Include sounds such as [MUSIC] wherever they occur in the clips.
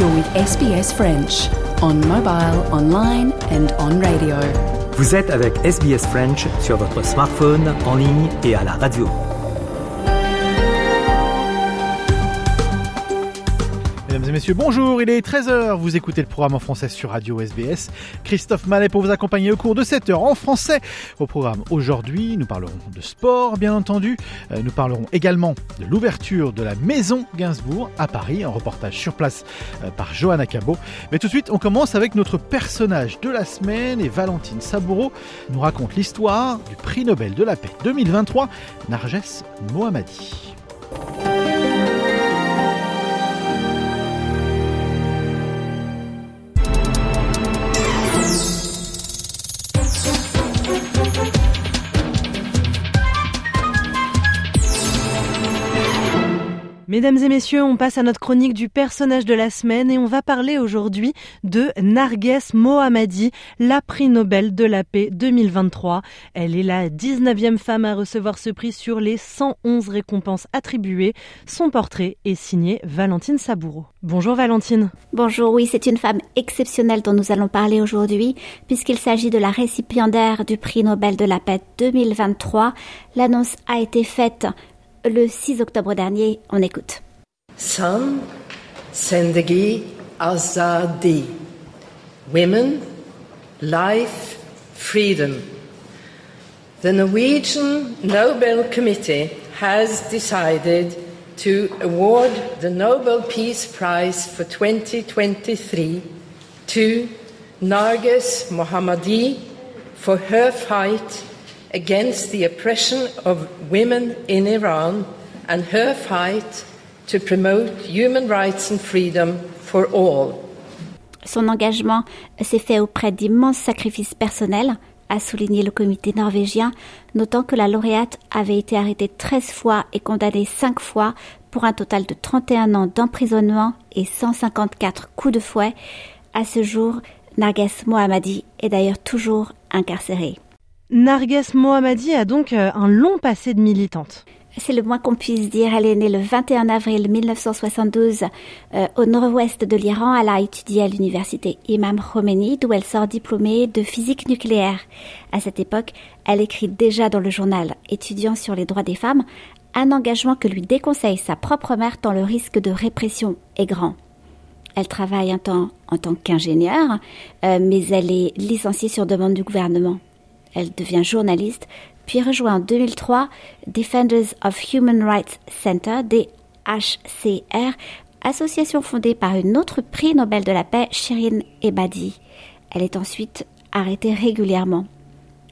You're with SBS French on mobile, online and on radio. Vous êtes avec SBS French sur votre smartphone, en ligne et à la radio. Mesdames et messieurs, bonjour, il est 13h, vous écoutez le programme en français sur Radio SBS. Christophe Mallet pour vous accompagner au cours de cette heure en français. Au programme aujourd'hui, nous parlerons de sport, bien entendu. Euh, Nous parlerons également de l'ouverture de la Maison Gainsbourg à Paris, un reportage sur place euh, par Johanna Cabot. Mais tout de suite, on commence avec notre personnage de la semaine et Valentine Saboureau nous raconte l'histoire du prix Nobel de la paix 2023, Narges Mohammadi. Mesdames et messieurs, on passe à notre chronique du personnage de la semaine et on va parler aujourd'hui de Narges Mohammadi, la prix Nobel de la paix 2023. Elle est la 19e femme à recevoir ce prix sur les 111 récompenses attribuées. Son portrait est signé Valentine Saboureau. Bonjour Valentine. Bonjour, oui, c'est une femme exceptionnelle dont nous allons parler aujourd'hui, puisqu'il s'agit de la récipiendaire du prix Nobel de la paix 2023. L'annonce a été faite le 6 octobre dernier. On écoute. San Sendegi Azadi. Women, life, freedom. The Norwegian Nobel Committee has decided to award the Nobel Peace Prize for 2023 to Narges Mohammadi for her fight against the oppression of women in Iran and her fight to promote human rights and freedom for all. Son engagement s'est fait auprès d'immenses sacrifices personnels, a souligné le comité norvégien, notant que la lauréate avait été arrêtée 13 fois et condamnée 5 fois pour un total de 31 ans d'emprisonnement et 154 coups de fouet. À ce jour, Narges Mohammadi est d'ailleurs toujours incarcérée. Narges Mohammadi a donc euh, un long passé de militante. C'est le moins qu'on puisse dire. Elle est née le 21 avril 1972 euh, au nord-ouest de l'Iran. Elle a étudié à l'université Imam Khomeini, d'où elle sort diplômée de physique nucléaire. À cette époque, elle écrit déjà dans le journal étudiant sur les droits des femmes un engagement que lui déconseille sa propre mère tant le risque de répression est grand. Elle travaille un temps en tant qu'ingénieure, euh, mais elle est licenciée sur demande du gouvernement. Elle devient journaliste, puis rejoint en 2003 Defenders of Human Rights Center, DHCR, association fondée par une autre prix Nobel de la paix, Shirin Ebadi. Elle est ensuite arrêtée régulièrement.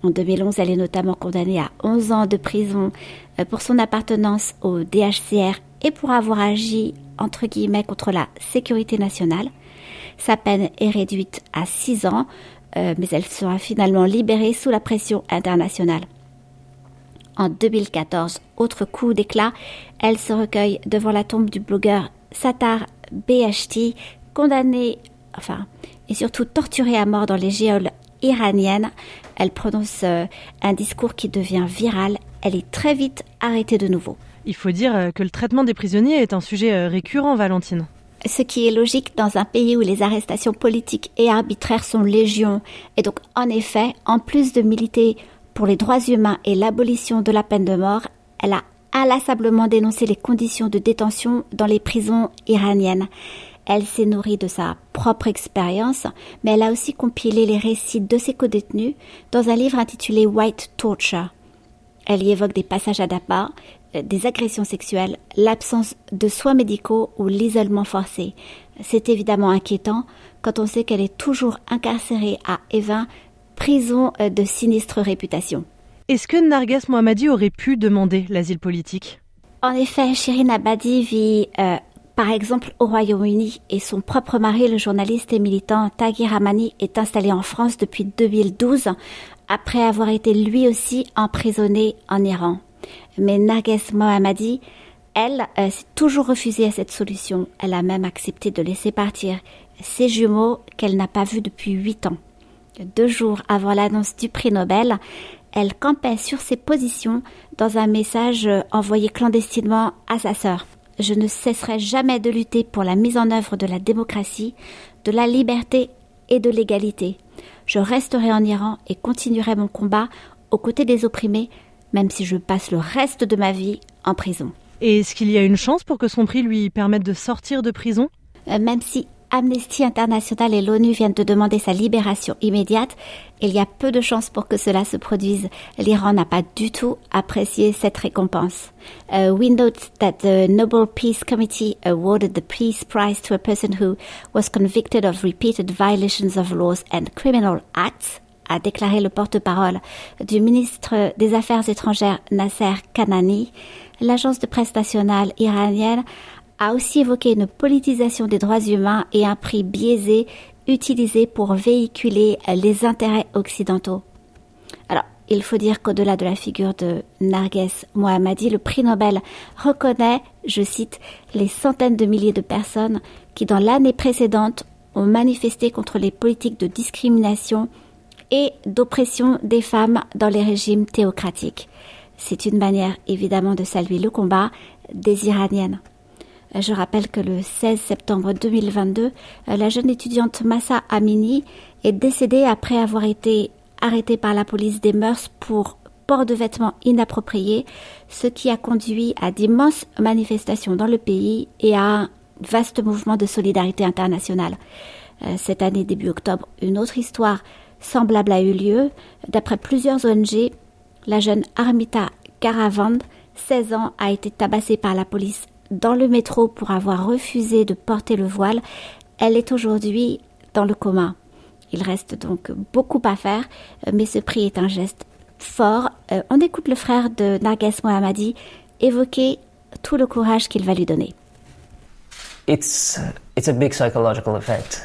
En 2011, elle est notamment condamnée à 11 ans de prison euh, pour son appartenance au DHCR et pour avoir agi entre guillemets contre la sécurité nationale. Sa peine est réduite à 6 ans, euh, mais elle sera finalement libérée sous la pression internationale. En 2014, autre coup d'éclat, elle se recueille devant la tombe du blogueur Sattar Beheshti, condamné, enfin, et surtout torturé à mort dans les géoles iraniennes. Elle prononce euh, un discours qui devient viral. Elle est très vite arrêtée de nouveau. Il faut dire euh, que le traitement des prisonniers est un sujet récurrent, Valentine. Ce qui est logique dans un pays où les arrestations politiques et arbitraires sont légion. Et donc, en effet, en plus de militer pour les droits humains et l'abolition de la peine de mort, elle a inlassablement dénoncé les conditions de détention dans les prisons iraniennes. Elle s'est nourrie de sa propre expérience, mais elle a aussi compilé les récits de ses codétenus dans un livre intitulé White Torture. Elle y évoque des passages à d'appât, des agressions sexuelles, l'absence de soins médicaux ou l'isolement forcé. C'est évidemment inquiétant quand on sait qu'elle est toujours incarcérée à Evin, prison euh, de sinistre réputation. Est-ce que Narges Mohammadi aurait pu demander l'asile politique? En effet, Shirin Abadi vit euh, Par exemple, au Royaume-Uni, et son propre mari, le journaliste et militant Taghi Ramani, est installé en France depuis 2012, après avoir été lui aussi emprisonné en Iran. Mais Narges Mohammadi, elle, euh, s'est toujours refusée à cette solution. Elle a même accepté de laisser partir ses jumeaux qu'elle n'a pas vus depuis huit ans. Deux jours avant l'annonce du prix Nobel, elle campait sur ses positions dans un message euh, envoyé clandestinement à sa sœur je ne cesserai jamais de lutter pour la mise en œuvre de la démocratie, de la liberté et de l'égalité. Je resterai en Iran et continuerai mon combat aux côtés des opprimés, même si je passe le reste de ma vie en prison. Et est-ce qu'il y a une chance pour que son prix lui permette de sortir de prison? Euh, Même si Amnesty International et l'ONU viennent de demander sa libération immédiate. Il y a peu de chances pour que cela se produise. L'Iran n'a pas du tout apprécié cette récompense. Uh, we note that the Nobel Peace Committee awarded the Peace Prize to a person who was convicted of repeated violations of laws and criminal acts a déclaré le porte-parole du ministre des Affaires étrangères Nasser Kanani. L'agence de presse nationale iranienne a aussi évoqué une politisation des droits humains et un prix biaisé utilisé pour véhiculer les intérêts occidentaux. Alors, il faut dire qu'au-delà de la figure de Narges Mohammadi, le prix Nobel reconnaît, je cite, les centaines de milliers de personnes qui, dans l'année précédente, ont manifesté contre les politiques de discrimination et d'oppression des femmes dans les régimes théocratiques. C'est une manière évidemment de saluer le combat des Iraniennes. Je rappelle que le 16 septembre 2022, euh, la jeune étudiante Massa Amini est décédée après avoir été arrêtée par la police des mœurs pour port de vêtements inappropriés, ce qui a conduit à d'immenses manifestations dans le pays et à un vaste mouvement de solidarité internationale. Euh, cette année, début octobre, une autre histoire semblable a eu lieu. D'après plusieurs ONG, la jeune Armita Karavand, 16 ans, a été tabassée par la police dans le métro pour avoir refusé de porter le voile, elle est aujourd'hui dans le coma. Il reste donc beaucoup à faire, mais ce prix est un geste fort. Euh, on écoute le frère de Narges Mohammadi évoquer tout le courage qu'il va lui donner. It's, it's a big psychological effect.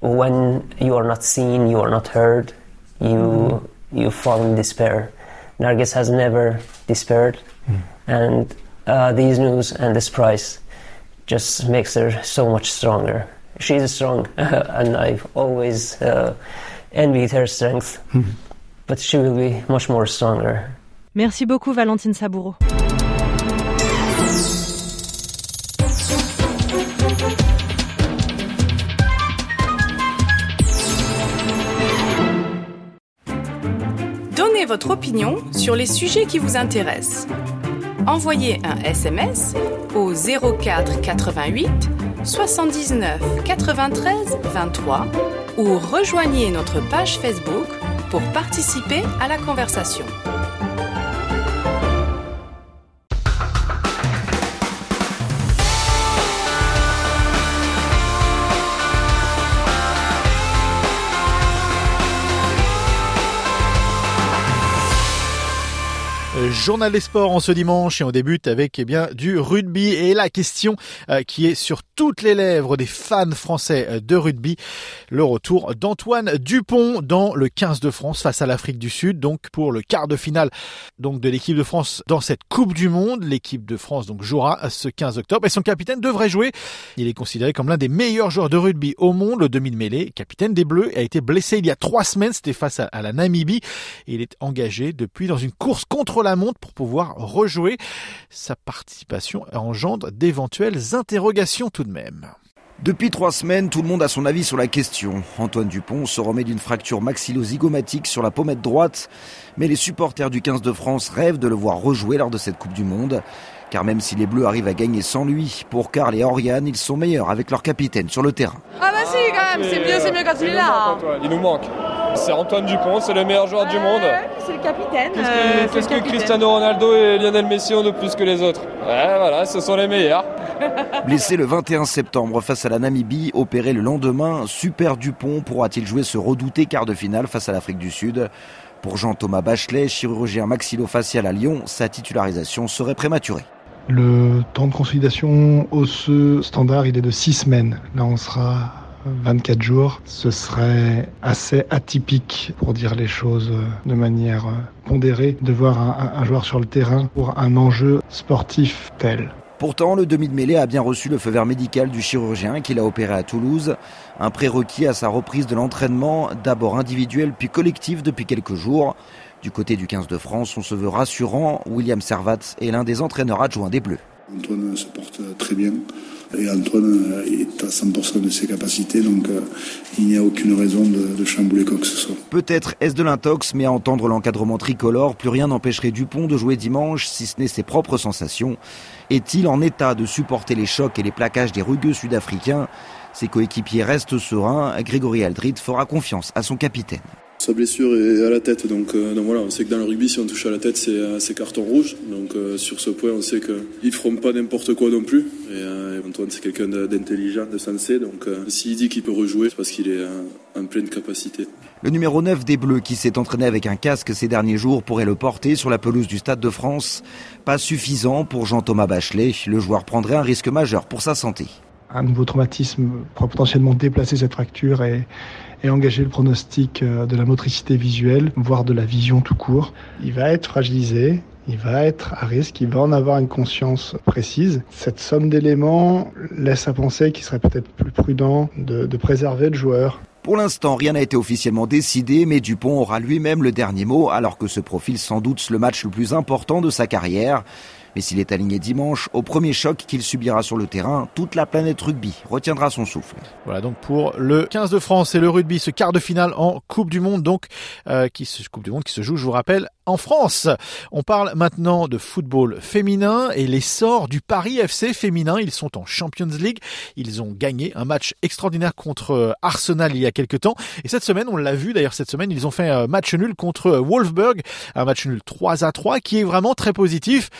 When you are not seen, you are not heard, you, you fall in despair. Narges has never despaired, mm. and uh, these news and this prize just makes her so much stronger. She's strong, [LAUGHS] and I've always uh, envied her strength, but she will be much more stronger. Merci beaucoup, Valentine Saboureau. Votre opinion sur les sujets qui vous intéressent envoyez un SMS au 04 88 79 93 23 ou rejoignez notre page Facebook pour participer à la conversation. Journal des sports en ce dimanche et on débute avec eh bien du rugby. Et la question euh, qui est sur toutes les lèvres des fans français euh, de rugby, le retour d'Antoine Dupont dans le 15 de France face à l'Afrique du Sud. Donc pour le quart de finale donc de l'équipe de France dans cette Coupe du monde, l'équipe de France donc jouera ce 15 octobre. Et son capitaine devrait jouer. Il est considéré comme l'un des meilleurs joueurs de rugby au monde, le demi-mêlée, capitaine des Bleus a été blessé il y a trois semaines, c'était face à, la Namibie. Il est engagé depuis dans une course contre la montre pour pouvoir rejouer. Sa participation engendre d'éventuelles interrogations tout de même. Depuis trois semaines, tout le monde a son avis sur la question. Antoine Dupont se remet d'une fracture maxillo-zygomatique sur la pommette droite, mais les supporters du 15 de France rêvent de le voir rejouer lors de cette Coupe du Monde. Car même si les Bleus arrivent à gagner sans lui, pour Karl et Oriane, ils sont meilleurs avec leur capitaine sur le terrain. Ah bah si quand même, c'est mieux, c'est mieux quand il est là. Il nous manque. C'est Antoine Dupont, c'est le meilleur joueur du monde. C'est le capitaine. Qu'est-ce que, euh, Cristiano Ronaldo et Lionel Messi ont de plus que les autres? Ouais, voilà, ce sont les meilleurs. [LAUGHS] Blessé le 21 septembre face à la Namibie, opéré le lendemain, Super Dupont pourra-t-il jouer ce redouté quart de finale face à l'Afrique du Sud? Pour Jean-Thomas Bachelet, chirurgien maxillofacial à Lyon, sa titularisation serait prématurée. Le temps de consolidation osseux standard, il est de 6 semaines. Là, on sera 24 jours. Ce serait assez atypique, pour dire les choses de manière pondérée, de voir un, un joueur sur le terrain pour un enjeu sportif tel. Pourtant, le demi de mêlée a bien reçu le feu vert médical du chirurgien qui l'a opéré à Toulouse. Un prérequis à sa reprise de l'entraînement, d'abord individuel puis collectif depuis quelques jours. Du côté du 15 de France, on se veut rassurant. William Servat est l'un des entraîneurs adjoints des Bleus. Antoine se porte très bien. Et Antoine est à 100% de ses capacités, donc euh, il n'y a aucune raison de, de chambouler quoi que ce soit. Peut-être est-ce de l'intox, mais à entendre l'encadrement tricolore, plus rien n'empêcherait Dupont de jouer dimanche, si ce n'est ses propres sensations. Est-il en état de supporter les chocs et les plaquages des rugueux sud-africains? Ses coéquipiers restent sereins. Grégory Aldrit fera confiance à son capitaine. Sa blessure est à la tête, donc, euh, donc, voilà, on sait que dans le rugby, si on touche à la tête, c'est euh, carton rouge. Donc euh, sur ce point, on sait qu'ils ne feront pas n'importe quoi non plus. Et, Antoine, c'est quelqu'un d'intelligent, de sensé. Donc s'il dit qu'il peut rejouer, c'est parce qu'il est en pleine capacité. Le numéro 9 des Bleus, qui s'est entraîné avec un casque ces derniers jours, pourrait le porter sur la pelouse du Stade de France. Pas suffisant pour Jean-Thomas Bachelet. Le joueur prendrait un risque majeur pour sa santé. Un nouveau traumatisme pourrait potentiellement déplacer cette fracture et et engager le pronostic de la motricité visuelle, voire de la vision tout court. Il va être fragilisé, il va être à risque, il va en avoir une conscience précise. Cette somme d'éléments laisse à penser qu'il serait peut-être plus prudent de, de, préserver le joueur. Pour l'instant, rien n'a été officiellement décidé, mais Dupont aura lui-même le dernier mot, alors que se profile sans doute le match le plus important de sa carrière. Mais s'il est aligné dimanche, au premier choc qu'il subira sur le terrain, toute la planète rugby retiendra son souffle. Voilà donc pour le 15 de France et le rugby, ce quart de finale en Coupe du Monde, donc euh, qui se, Coupe du Monde qui se joue, je vous rappelle, en France. On parle maintenant de football féminin et l'essor du Paris FC féminin. Ils sont en Champions League. Ils ont gagné un match extraordinaire contre Arsenal il y a quelques temps. Et cette semaine, on l'a vu d'ailleurs cette semaine, ils ont fait un match nul contre Wolfsburg, un match nul 3 à 3 qui est vraiment très positif.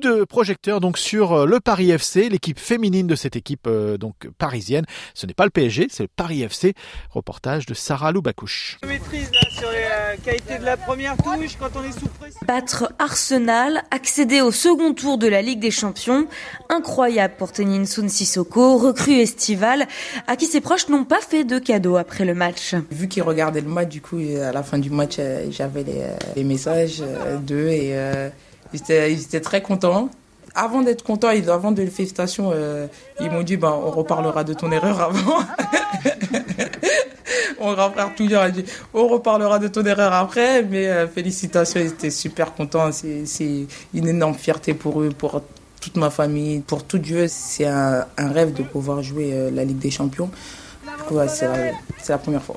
De projecteur donc sur le Paris FC, l'équipe féminine de cette équipe euh, donc parisienne. Ce n'est pas le PSG, c'est le Paris FC. Reportage de Sarah Loubacouche. Maîtrise là, sur les euh, qualités de la première touche quand on est sous pression. Battre Arsenal, accéder au second tour de la Ligue des Champions, incroyable pour Tenin Sun Sissoko, recrue estivale, à qui ses proches n'ont pas fait de cadeau après le match. Vu qu'ils regardaient le match, du coup, à la fin du match, j'avais les, les, messages d'eux et euh, ils, étaient, très contents avant d'être content et avant de les félicitations, euh, ils m'ont dit bah, on reparlera de ton erreur avant. [LAUGHS] Mon grand frère toujours a dit on reparlera de ton erreur après, mais euh, félicitations, ils étaient super contents. C'est une énorme fierté pour eux, pour toute ma famille, pour tout Dieu. C'est un, rêve de pouvoir jouer euh, la Ligue des Champions. Ouais, c'est la, la première fois.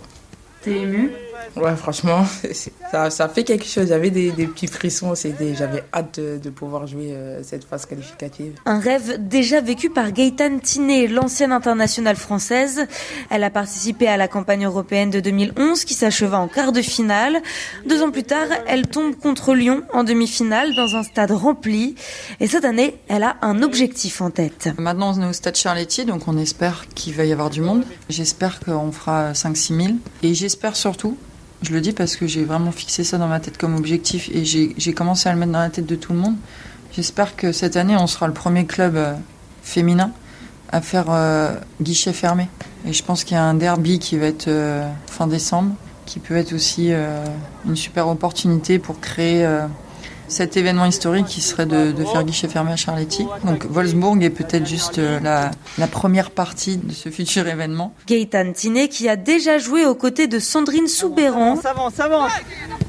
T'es ému? Ouais, franchement, [LAUGHS] ça, ça fait quelque chose. J'avais des, des, petits frissons. J'avais hâte de, de, pouvoir jouer euh, cette phase qualificative. Un rêve déjà vécu par Gaëtane Tiné, l'ancienne internationale française. Elle a participé à la campagne européenne de 2011 qui s'acheva en quart de finale. Deux ans plus tard, elle tombe contre Lyon en demi-finale dans un stade rempli. Et cette année, elle a un objectif en tête. Maintenant, on est au stade Charletti, donc on espère qu'il va y avoir du monde. J'espère qu'on fera 5-6 000. Et j'espère surtout je le dis parce que j'ai vraiment fixé ça dans ma tête comme objectif et j'ai commencé à le mettre dans la tête de tout le monde. J'espère que cette année, on sera le premier club euh, féminin à faire euh, guichet fermé. Et je pense qu'il y a un derby qui va être euh, fin décembre, qui peut être aussi une super opportunité pour créer cet événement historique qui serait de, de, faire guichet fermé à Charletti. Donc Wolfsburg est peut-être juste la, la, première partie de ce futur événement. Gaëtan Tiné qui a déjà joué aux côtés de Sandrine Soubéran. Ça avance, ça avance.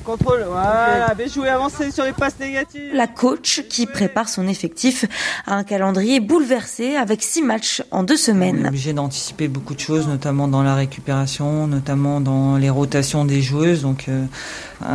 Contrôle, voilà, bien joué, avancer sur les passes négatives. La coach qui prépare son effectif à un calendrier bouleversé avec six matchs en deux semaines. On est obligé d'anticiper beaucoup de choses, notamment dans la récupération, notamment dans les rotations des joueuses. Donc euh,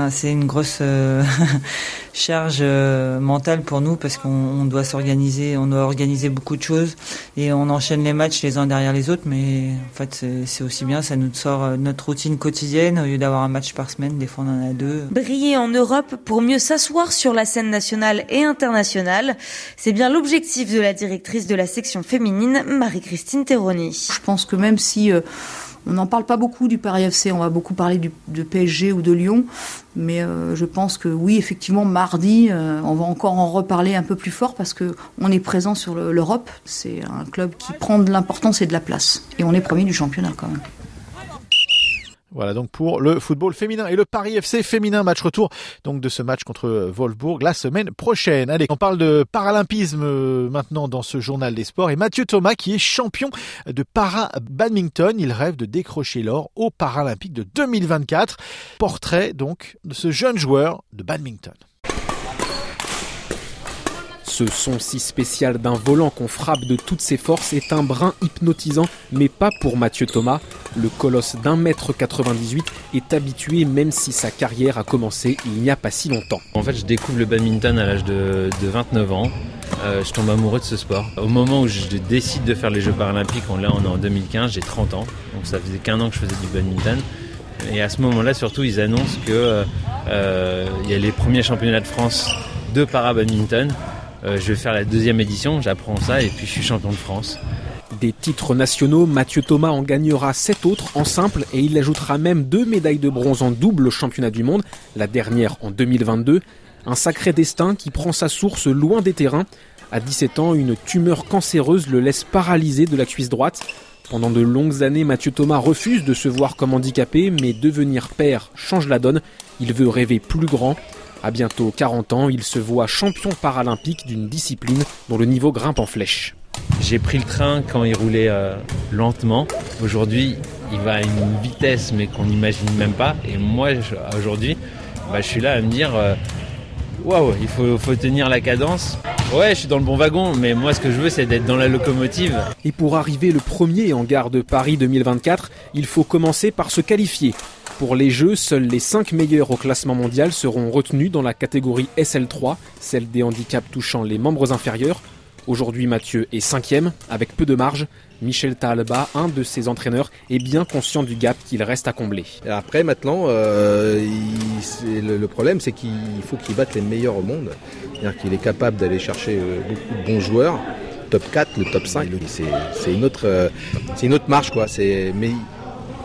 c'est une grosse euh, [LAUGHS] charge euh, mentale pour nous parce qu'on doit s'organiser, on doit organiser beaucoup de choses et on enchaîne les matchs les uns derrière les autres. Mais en fait c'est aussi bien, ça nous sort notre routine quotidienne au lieu d'avoir un match par semaine. Des fois on en a deux. Briller en Europe pour mieux s'asseoir sur la scène nationale et internationale, c'est bien l'objectif de la directrice de la section féminine, Marie-Christine Terroni. Je pense que même si euh, On n'en parle pas beaucoup du Paris FC, on va beaucoup parler du, de PSG ou de Lyon, mais euh, je pense que oui, effectivement, mardi, euh, on va encore en reparler un peu plus fort parce que on est présent sur l'Europe. C'est un club qui prend de l'importance et de la place, et on est premier du championnat quand même. Voilà donc pour le football féminin et le Paris FC féminin match retour donc de ce match contre Wolfsburg la semaine prochaine. Allez, on parle de paralympisme euh, maintenant dans ce journal des sports et Mathieu Thomas qui est champion de para badminton, il rêve de décrocher l'or aux Paralympiques de 2024. Portrait donc de ce jeune joueur de badminton. Ce son si spécial d'un volant qu'on frappe de toutes ses forces est un brin hypnotisant, mais pas pour Mathieu Thomas. Le colosse d'un mètre 98 est habitué même si sa carrière a commencé il n'y a pas si longtemps. En fait, je découvre le badminton à l'âge de, 29 ans. Euh, je tombe amoureux de ce sport. Au moment où je décide de faire les Jeux paralympiques, on, là on est en 2015, j'ai 30 ans, donc ça faisait qu'un an que je faisais du badminton. Et à ce moment-là, surtout, ils annoncent qu'il euh, euh, y a les premiers championnats de France de para-badminton. Euh, je vais faire la deuxième édition, j'apprends ça et puis je suis champion de France. Des titres nationaux, Mathieu Thomas en gagnera sept autres en simple et il ajoutera même deux médailles de bronze en double au championnat du monde, la dernière en 2022. Un sacré destin qui prend sa source loin des terrains. À 17 ans, une tumeur cancéreuse le laisse paralysé de la cuisse droite. Pendant de longues années, Mathieu Thomas refuse de se voir comme handicapé, mais devenir père change la donne. Il veut rêver plus grand. À bientôt 40 ans, il se voit champion paralympique d'une discipline dont le niveau grimpe en flèche. J'ai pris le train quand il roulait euh, lentement. Aujourd'hui, il va à une vitesse mais qu'on n'imagine même pas. Et moi, aujourd'hui, bah, je suis là à me dire, euh, waouh, il faut, faut tenir la cadence. Ouais, je suis dans le bon wagon, mais moi, ce que je veux, c'est d'être dans la locomotive. Et pour arriver le premier en gare de Paris 2024, il faut commencer par se qualifier. Pour les Jeux, seuls les 5 meilleurs au classement mondial seront retenus dans la catégorie SL3, celle des handicaps touchant les membres inférieurs. Aujourd'hui, Mathieu est cinquième, avec peu de marge. Michel Talba, un de ses entraîneurs, est bien conscient du gap qu'il reste à combler. après, maintenant, euh, le, problème, c'est qu'il faut qu'il batte les meilleurs au monde. C'est-à-dire qu'il est capable d'aller chercher euh, beaucoup de bons joueurs. Top 4, le top 5, c'est une, autre, euh, une autre marche, quoi. Mais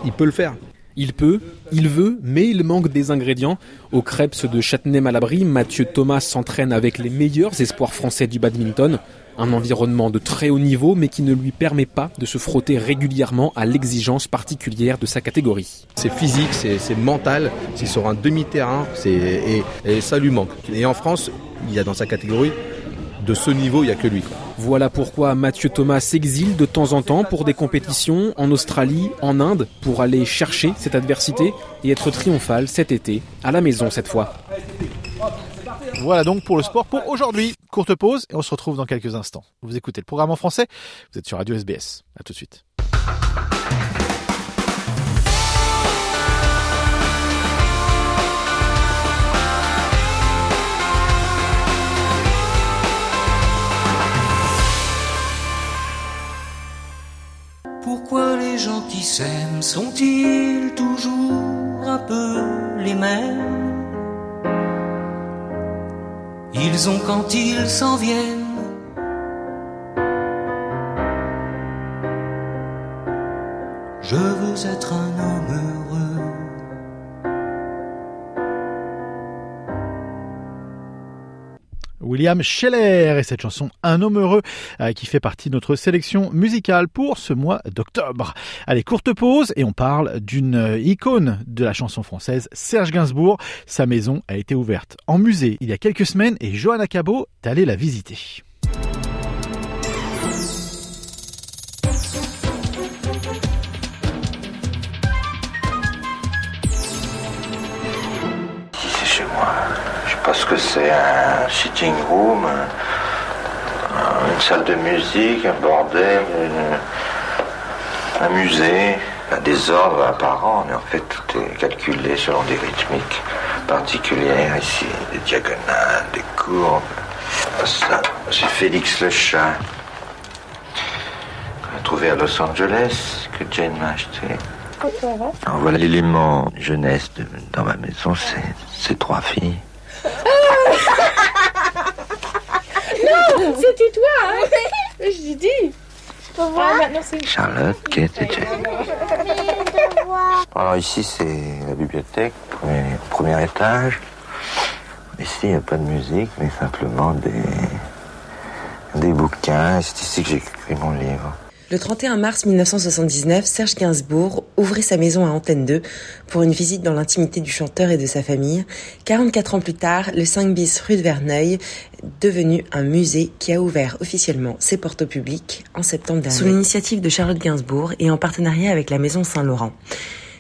il peut le faire. Il peut, il veut, mais il manque des ingrédients. Au Krebs de Châtenay-Malabry, Mathieu Thomas s'entraîne avec les meilleurs espoirs français du badminton. Un environnement de très haut niveau, mais qui ne lui permet pas de se frotter régulièrement à l'exigence particulière de sa catégorie. C'est physique, c'est mental, c'est sur un demi-terrain, et, et ça lui manque. Et en France, il y a dans sa catégorie de ce niveau, il n'y a que lui. Voilà pourquoi Mathieu Thomas s'exile de temps en temps pour des compétitions en Australie, en Inde, pour aller chercher cette adversité et être triomphal cet été, à la maison cette fois. Voilà donc pour le sport pour aujourd'hui. Courte pause et on se retrouve dans quelques instants. Vous écoutez le programme en français, vous êtes sur Radio SBS. A tout de suite. Pourquoi les gens qui s'aiment sont-ils toujours un peu les mêmes? Ils ont quand ils s'en viennent Je veux être un homme William Scheller et cette chanson Un homme heureux euh, qui fait partie de notre sélection musicale pour ce mois d'octobre. Allez, courte pause et on parle d'une euh, icône de la chanson française, Serge Gainsbourg. Sa maison a été ouverte en musée il y a quelques semaines et Johanna Cabot est allée la visiter. C'est parce que c'est un sitting room, une salle de musique, un bordel, un musée, un désordre apparent, mais en fait tout est calculé selon des rythmiques particulières ici, des diagonales, des courbes. Ça, c'est Félix le chat, qu'on a trouvé à Los Angeles, que Jane m'a acheté. Alors voilà l'élément jeunesse dans ma maison, c'est ces trois filles. Non, c'était toi, hein Je dit. Ah, maintenant c'est... Charlotte, Kate et Jane. Alors ici c'est la bibliothèque, premier, premier étage. Ici il n'y a pas de musique, mais simplement des, des bouquins. C'est ici que j'écris mon livre. Le 31 mars 1979, Serge Gainsbourg ouvrait sa maison à Antenne 2 pour une visite dans l'intimité du chanteur et de sa famille. 44 ans plus tard, le 5 bis rue de Verneuil, devenu un musée qui a ouvert officiellement ses portes au public en septembre dernier. Sous l'initiative de Charlotte Gainsbourg et en partenariat avec la maison Saint-Laurent.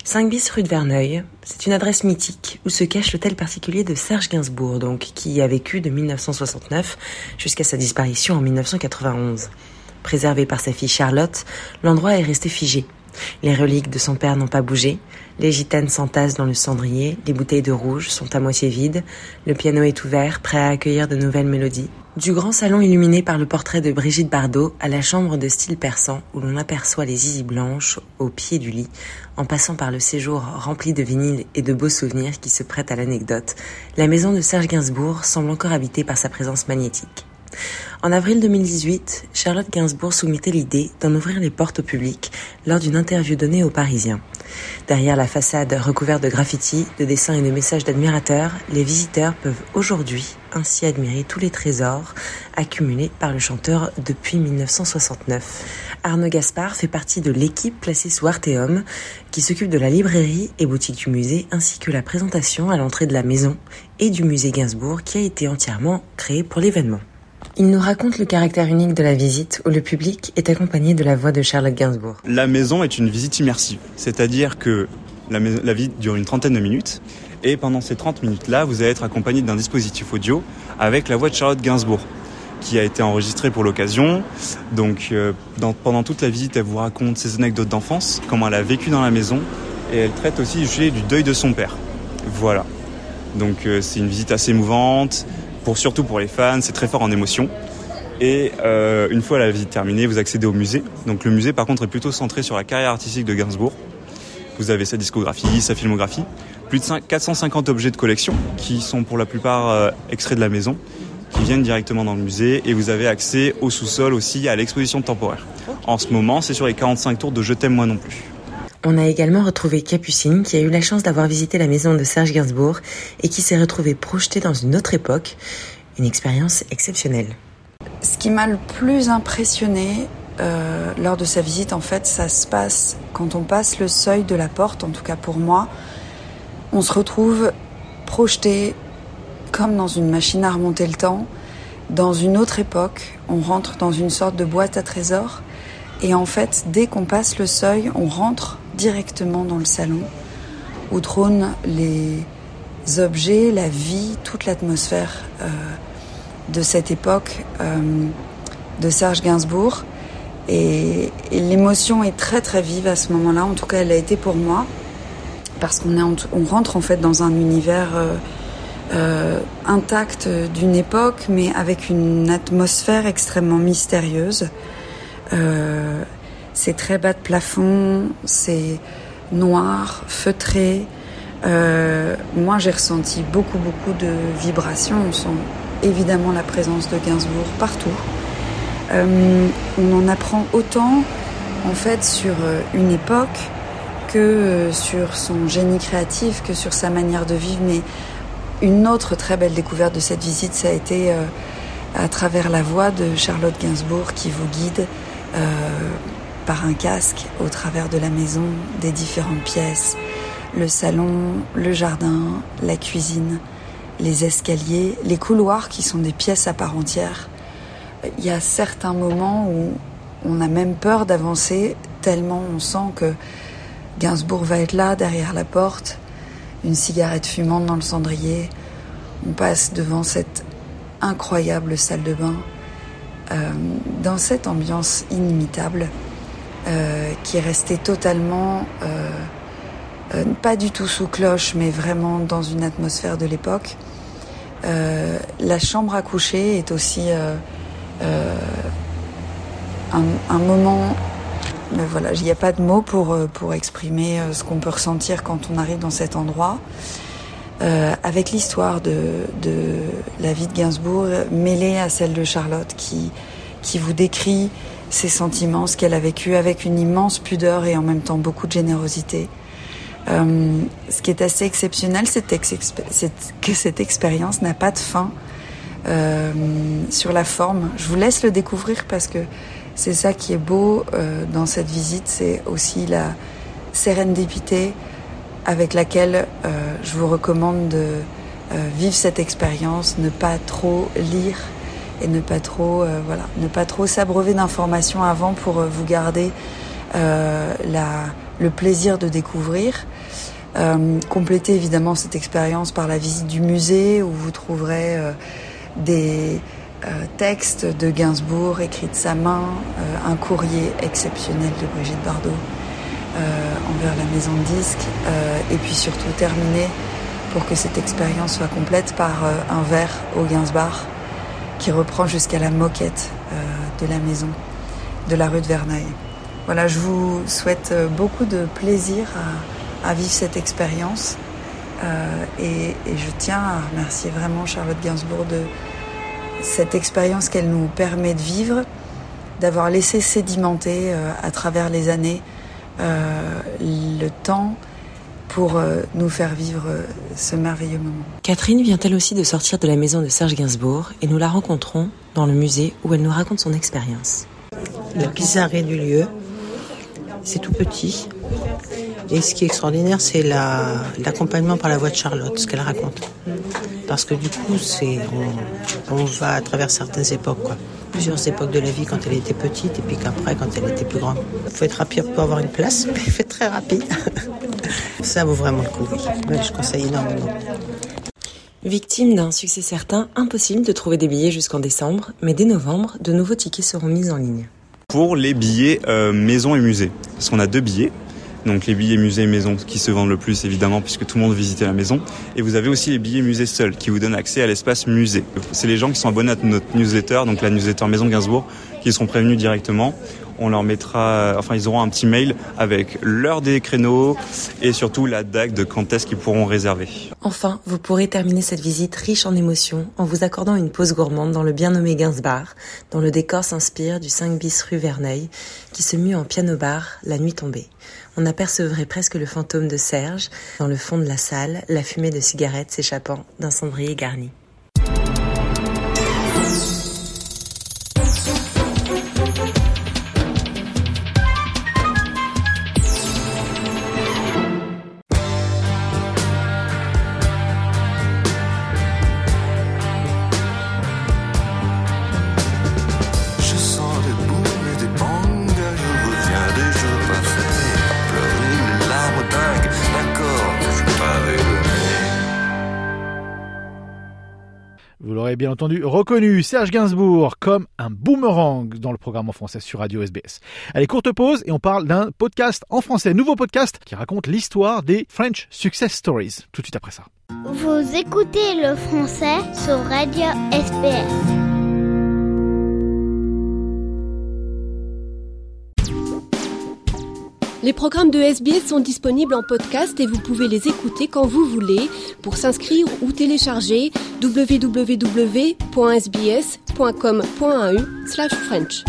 5 bis rue de Verneuil, c'est une adresse mythique où se cache l'hôtel particulier de Serge Gainsbourg, donc, qui a vécu de 1969 jusqu'à sa disparition en 1991. Préservé par sa fille Charlotte, l'endroit est resté figé. Les reliques de son père n'ont pas bougé, les gitanes s'entassent dans le cendrier, les bouteilles de rouge sont à moitié vides, le piano est ouvert, prêt à accueillir de nouvelles mélodies. Du grand salon illuminé par le portrait de Brigitte Bardot à la chambre de style persan où l'on aperçoit les zizi blanches au pied du lit, en passant par le séjour rempli de vinyles et de beaux souvenirs qui se prêtent à l'anecdote, la maison de Serge Gainsbourg semble encore habitée par sa présence magnétique. En avril 2018, Charlotte Gainsbourg soumettait l'idée d'en ouvrir les portes au public lors d'une interview donnée aux Parisiens. Derrière la façade recouverte de graffitis, de dessins et de messages d'admirateurs, les visiteurs peuvent aujourd'hui ainsi admirer tous les trésors accumulés par le chanteur depuis 1969. Arnaud Gaspard fait partie de l'équipe placée sous Arteum qui s'occupe de la librairie et boutique du musée ainsi que la présentation à l'entrée de la maison et du musée Gainsbourg qui a été entièrement créé pour l'événement. Il nous raconte le caractère unique de la visite où le public est accompagné de la voix de Charlotte Gainsbourg. La maison est une visite immersive, c'est-à-dire que la, visite dure une trentaine de minutes et pendant ces 30 minutes-là, vous allez être accompagné d'un dispositif audio avec la voix de Charlotte Gainsbourg qui a été enregistrée pour l'occasion. Donc euh, pendant toute la visite, elle vous raconte ses anecdotes d'enfance, comment elle a vécu dans la maison et elle traite aussi du deuil de son père. Voilà. Donc euh, c'est une visite assez émouvante, pour surtout pour les fans, c'est très fort en émotion. Et euh, une fois la visite terminée, vous accédez au musée. Donc le musée, par contre, est plutôt centré sur la carrière artistique de Gainsbourg. Vous avez sa discographie, sa filmographie, plus de 450 objets de collection qui sont pour la plupart euh, extraits de la maison, qui viennent directement dans le musée. Et vous avez accès au sous-sol aussi à l'exposition temporaire. En ce moment, c'est sur les 45 tours de Je t'aime moi non plus. On a également retrouvé Capucine qui a eu la chance d'avoir visité la maison de Serge Gainsbourg et qui s'est retrouvée projetée dans une autre époque. Une expérience exceptionnelle. Ce qui m'a le plus impressionné euh, lors de sa visite, en fait, ça se passe quand on passe le seuil de la porte, en tout cas pour moi. On se retrouve projeté comme dans une machine à remonter le temps, dans une autre époque. On rentre dans une sorte de boîte à trésors. Et en fait, dès qu'on passe le seuil, on rentre directement dans le salon où trônent les objets, la vie, toute l'atmosphère euh, de cette époque euh, de Serge Gainsbourg. Et, l'émotion est très très vive à ce moment-là, en tout cas elle a été pour moi, parce qu'on rentre en fait dans un univers euh, intact d'une époque, mais avec une atmosphère extrêmement mystérieuse. C'est très bas de plafond, c'est noir, feutré. Euh, moi, j'ai ressenti beaucoup, beaucoup de vibrations. On sent évidemment la présence de Gainsbourg partout. Euh, on en apprend autant, en fait, sur euh, une époque que sur son génie créatif, que sur sa manière de vivre. Mais une autre très belle découverte de cette visite, ça a été à travers la voix de Charlotte Gainsbourg qui vous guide par un casque au travers de la maison, des différentes pièces, le salon, le jardin, la cuisine, les escaliers, les couloirs qui sont des pièces à part entière. Il y a certains moments où on a même peur d'avancer tellement on sent que Gainsbourg va être là derrière la porte, une cigarette fumante dans le cendrier. On passe devant cette incroyable salle de bain, euh, dans cette ambiance inimitable euh, qui est restée totalement, euh, euh, pas du tout sous cloche, mais vraiment dans une atmosphère de l'époque. Euh, la chambre à coucher est aussi euh, un, un, moment. Mais voilà, il n'y a pas de mots pour, pour exprimer ce qu'on peut ressentir quand on arrive dans cet endroit. Euh, avec l'histoire de, de, la vie de Gainsbourg mêlée à celle de Charlotte qui, qui vous décrit ses sentiments, ce qu'elle a vécu avec une immense pudeur et en même temps beaucoup de générosité. ce qui est assez exceptionnel, c'est que cette expérience n'a pas de fin sur la forme. Je vous laisse le découvrir parce que c'est ça qui est beau dans cette visite, c'est aussi la sérendipité avec laquelle je vous recommande de vivre cette expérience, ne pas trop lire et ne pas trop, euh, voilà, ne pas trop s'abreuver d'informations avant pour euh, vous garder euh, la, le plaisir de découvrir. compléter évidemment cette expérience par la visite du musée où vous trouverez des textes de Gainsbourg écrits de sa main, un courrier exceptionnel de Brigitte Bardot envers la maison de disques, et puis surtout terminer pour que cette expérience soit complète par un verre au Gainsbourg qui reprend jusqu'à la moquette euh, de la maison de la rue de Verneuil. Voilà, je vous souhaite euh, beaucoup de plaisir à, vivre cette expérience euh, et, je tiens à remercier vraiment Charlotte Gainsbourg de cette expérience qu'elle nous permet de vivre, d'avoir laissé sédimenter à travers les années le temps pour euh, nous faire vivre euh, ce merveilleux moment. Catherine vient elle aussi de sortir de la maison de Serge Gainsbourg et nous la rencontrons dans le musée où elle nous raconte son expérience? La bizarrerie du lieu, c'est tout petit. Et ce qui est extraordinaire, c'est l'accompagnement par la voix de Charlotte, ce qu'elle raconte. Parce que du coup, c'est on, va à travers certaines époques, quoi. Plusieurs époques de la vie quand elle était petite et puis qu'après quand elle était plus grande. Il faut être rapide pour avoir une place, [LAUGHS] mais il faut être très rapide. [LAUGHS] Ça vaut vraiment le coup, oui. je conseille énormément. Victime d'un succès certain, impossible de trouver des billets jusqu'en décembre, mais dès novembre, de nouveaux tickets seront mis en ligne. Pour les billets euh, maison et musée, parce qu'on a deux billets, donc les billets musée et maison qui se vendent le plus évidemment puisque tout le monde visite la maison. Et vous avez aussi les billets musée seuls qui vous donnent accès à l'espace musée. C'est les gens qui sont abonnés à notre newsletter, donc la newsletter Maison Gainsbourg, qui seront prévenus directement on leur mettra, enfin ils auront un petit mail avec l'heure des créneaux et surtout la date de quand est-ce qu'ils pourront réserver. Enfin, vous pourrez terminer cette visite riche en émotions en vous accordant une pause gourmande dans le bien nommé Gainsbar, dont le décor s'inspire du 5 bis rue Verneuil, qui se mue en piano-bar la nuit tombée. On apercevrait presque le fantôme de Serge dans le fond de la salle, la fumée de cigarettes s'échappant d'un cendrier garni. Bien entendu reconnu Serge Gainsbourg comme un boomerang dans le programme en français sur Radio SBS. Allez, courte pause et on parle d'un podcast en français, nouveau podcast qui raconte l'histoire des French Success Stories. Tout de suite après ça. Vous écoutez le français sur Radio SBS. Les programmes de SBS sont disponibles en podcast et vous pouvez les écouter quand vous voulez. Pour s'inscrire ou télécharger, www.sbs.com.au/french.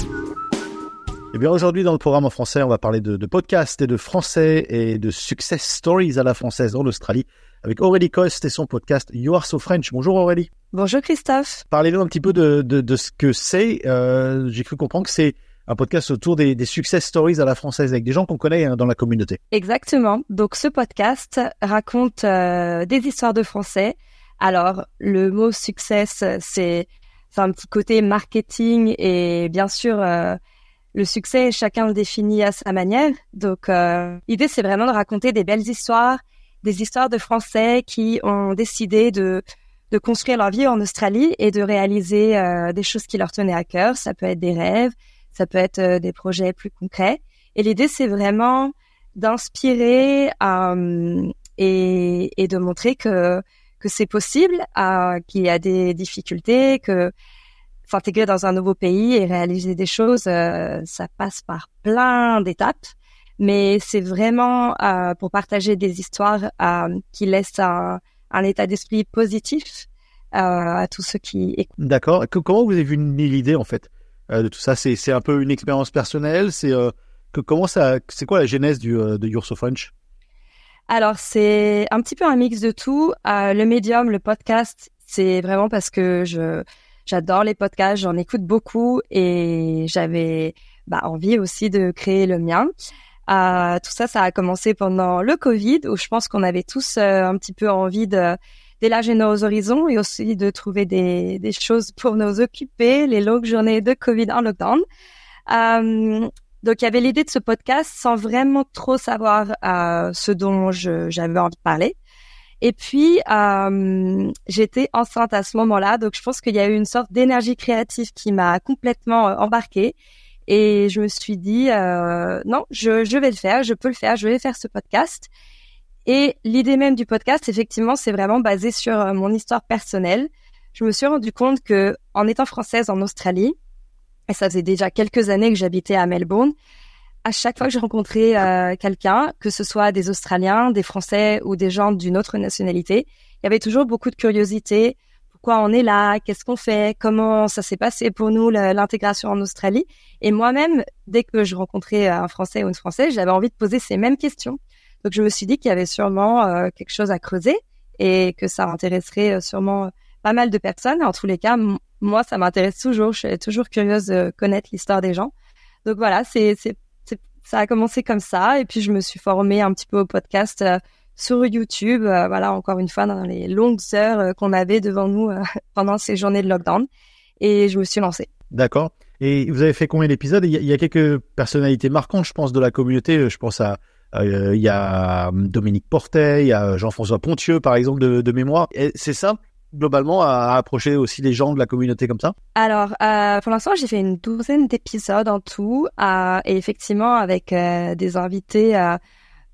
Eh bien aujourd'hui dans le programme en français, on va parler de, de podcasts et de français et de success stories à la française en Australie avec Aurélie Coste et son podcast You Are So French. Bonjour Aurélie. Bonjour Christophe. Parlez-nous un petit peu de, de, de ce que c'est. Euh, J'ai cru comprendre que c'est un podcast autour des, des, success stories à la française avec des gens qu'on connaît hein, dans la communauté. Exactement. Donc ce podcast raconte euh, des histoires de français. Alors le mot success, c'est un petit côté marketing et bien sûr euh, le succès, chacun le définit à sa manière. Donc euh, l'idée c'est vraiment de raconter des belles histoires, des histoires de Français qui ont décidé de de construire leur vie en Australie et de réaliser des choses qui leur tenaient à cœur. Ça peut être des rêves, ça peut être euh, des projets plus concrets. Et l'idée, c'est vraiment d'inspirer euh, et, de montrer que que c'est possible, qu'il y a des difficultés, que s'intégrer dans un nouveau pays et réaliser des choses, euh, ça passe par plein d'étapes. Mais c'est vraiment pour partager des histoires qui laissent un, un état d'esprit positif à tous ceux qui écoutent. D'accord. Comment vous avez vu l'idée en fait? De tout ça C'est un peu une expérience personnelle. C'est euh, comment ça C'est quoi la genèse du, euh, de You're So French? Alors c'est un petit peu un mix de tout. Euh, le médium, le podcast, c'est vraiment parce que je j'adore les podcasts, j'en écoute beaucoup et j'avais bah, envie aussi de créer le mien. Euh, tout ça, ça a commencé pendant le Covid, où je pense qu'on avait tous euh, un petit peu envie de d'élargir nos horizons et aussi de trouver des, choses pour nous occuper, les longues journées de Covid en lockdown. Euh, donc, il y avait l'idée de ce podcast sans vraiment trop savoir euh, ce dont j'avais envie de parler. Et puis, euh, j'étais enceinte à ce moment-là, donc je pense qu'il y a eu une sorte d'énergie créative qui m'a complètement embarquée. Et je me suis dit, non, je vais le faire, je peux le faire, je vais faire ce podcast. Et l'idée même du podcast, effectivement, c'est vraiment basé sur euh, mon histoire personnelle. Je me suis rendu compte que, en étant française en Australie, et ça faisait déjà quelques années que j'habitais à Melbourne, à chaque fois que je rencontrais euh, quelqu'un, que ce soit des Australiens, des Français ou des gens d'une autre nationalité, il y avait toujours beaucoup de curiosité. Pourquoi on est là? Qu'est-ce qu'on fait? Comment ça s'est passé pour nous l'intégration en Australie? Et moi-même, dès que je rencontrais un Français ou une Française, j'avais envie de poser ces mêmes questions. Donc je me suis dit qu'il y avait sûrement euh, quelque chose à creuser et que ça intéresserait euh, sûrement pas mal de personnes. En tous les cas, moi, ça m'intéresse toujours. Je suis toujours curieuse de connaître l'histoire des gens. Donc voilà, c'est, ça a commencé comme ça. Et puis je me suis formée un petit peu au podcast euh, sur YouTube. voilà, encore une fois, dans les longues heures qu'on avait devant nous [LAUGHS] pendant ces journées de lockdown. Et je me suis lancée. D'accord. Et vous avez fait combien d'épisodes? Il, y a quelques personnalités marquantes, je pense, de la communauté. Je pense à euh, il y a hum, Dominique Portet, il y a Jean-François Pontieux, par exemple, de, de mémoire. C'est ça globalement à, approcher aussi les gens de la communauté comme ça? Alors, euh, pour l'instant, j'ai fait une douzaine d'épisodes en tout, euh, et effectivement avec euh, des invités euh,